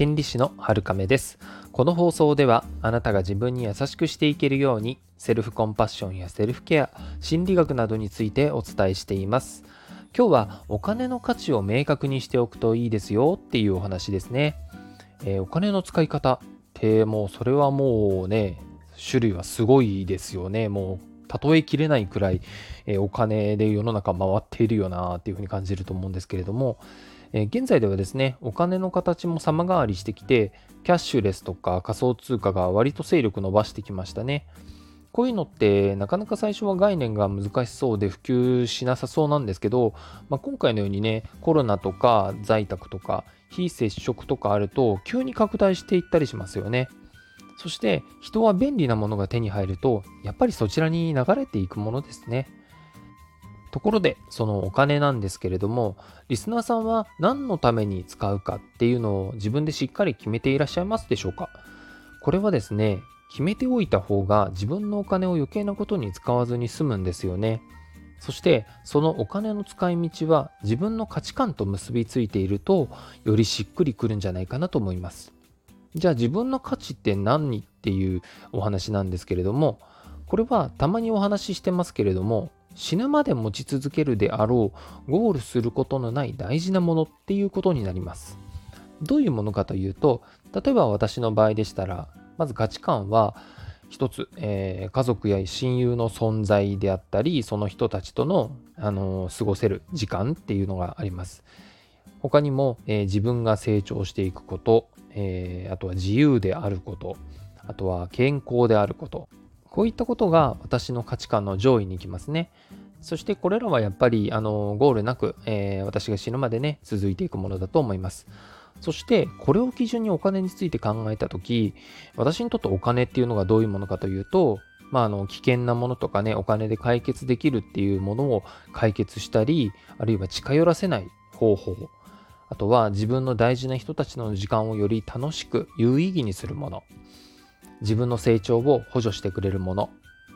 心理師の春亀です。この放送ではあなたが自分に優しくしていけるようにセルフコンパッションやセルフケア心理学などについてお伝えしています。今日はお金の価値を明確にしておくといいですよっていうお話ですね、えー、お金の使い方。ってもうそれはもうね種類はすごいですよね。もう例えきれないくらい、え、お金で世の中回っているよなっていうふうに感じると思うんですけれども、え、現在ではですね、お金の形も様変わりしてきて、キャッシュレスとか仮想通貨が割と勢力伸ばしてきましたね。こういうのってなかなか最初は概念が難しそうで普及しなさそうなんですけど、まあ、今回のようにね、コロナとか在宅とか非接触とかあると急に拡大していったりしますよね。そして人は便利なものが手に入るとやっぱりそちらに流れていくものですね。ところで、そのお金なんですけれども、リスナーさんは何のために使うかっていうのを自分でしっかり決めていらっしゃいますでしょうか？これはですね、決めておいた方が自分のお金を余計なことに使わずに済むんですよね。そしてそのお金の使い道は自分の価値観と結びついているとよりしっくりくるんじゃないかなと思います。じゃあ自分の価値って何っていうお話なんですけれどもこれはたまにお話ししてますけれども死ぬまで持ち続けるであろうゴールすることのない大事なものっていうことになります。どういうものかというと例えば私の場合でしたらまず価値観は一つ、えー、家族や親友の存在であったりその人たちとの、あのー、過ごせる時間っていうのがあります。他にも、えー、自分が成長していくこと、えあとは自由であることあとは健康であることこういったことが私の価値観の上位に行きますね。そしてこれらはやっぱりあのゴールなく、えー、私が死ぬまでね続いていくものだと思います。そしてこれを基準にお金について考えた時私にとってお金っていうのがどういうものかというとまあ、あの危険なものとかねお金で解決できるっていうものを解決したりあるいは近寄らせない方法あとは自分の大事な人たちの時間をより楽しく有意義にするもの。自分の成長を補助してくれるもの。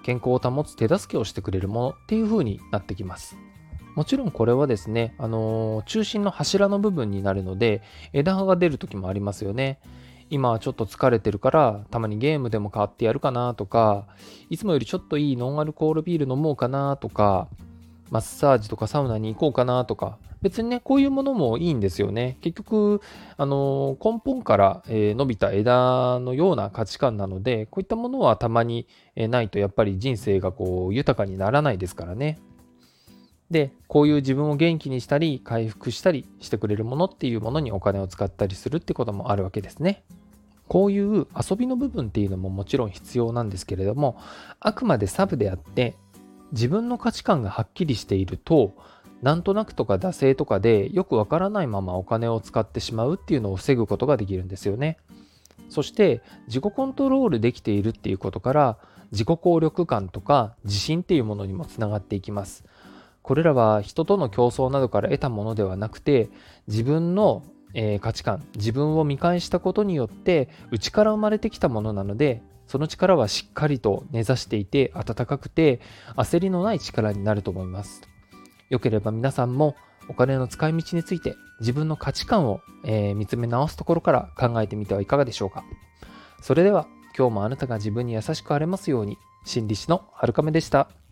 健康を保つ手助けをしてくれるものっていう風になってきます。もちろんこれはですね、あのー、中心の柱の部分になるので枝葉が出る時もありますよね。今はちょっと疲れてるからたまにゲームでも買ってやるかなとかいつもよりちょっといいノンアルコールビール飲もうかなとかマッサージとかサウナに行こうかなとか別にね、こういうものもいいんですよね。結局、あの根本から、え伸びた枝のような価値観なので、こういったものはたまに、えないとやっぱり人生がこう豊かにならないですからね。で、こういう自分を元気にしたり、回復したりしてくれるものっていうものにお金を使ったりするってこともあるわけですね。こういう遊びの部分っていうのももちろん必要なんですけれども、あくまでサブであって、自分の価値観がはっきりしていると、なんとなくとか惰性とかでよくわからないままお金を使ってしまうっていうのを防ぐことができるんですよね。そして自己コントロールできているっていうことから自己効力感とか自信っていうものにもつながっていきます。これらは人との競争などから得たものではなくて自分の、価値観自分を見返したことによって内から生まれてきたものなのでその力はしっかりと根ざしていて温かくて焦りのない力になると思います。よければ皆さんもお金の使い道について自分の価値観を、えー、見つめ直すところから考えてみてはいかがでしょうか。それでは今日もあなたが自分に優しくあれますように心理師のはるかめでした。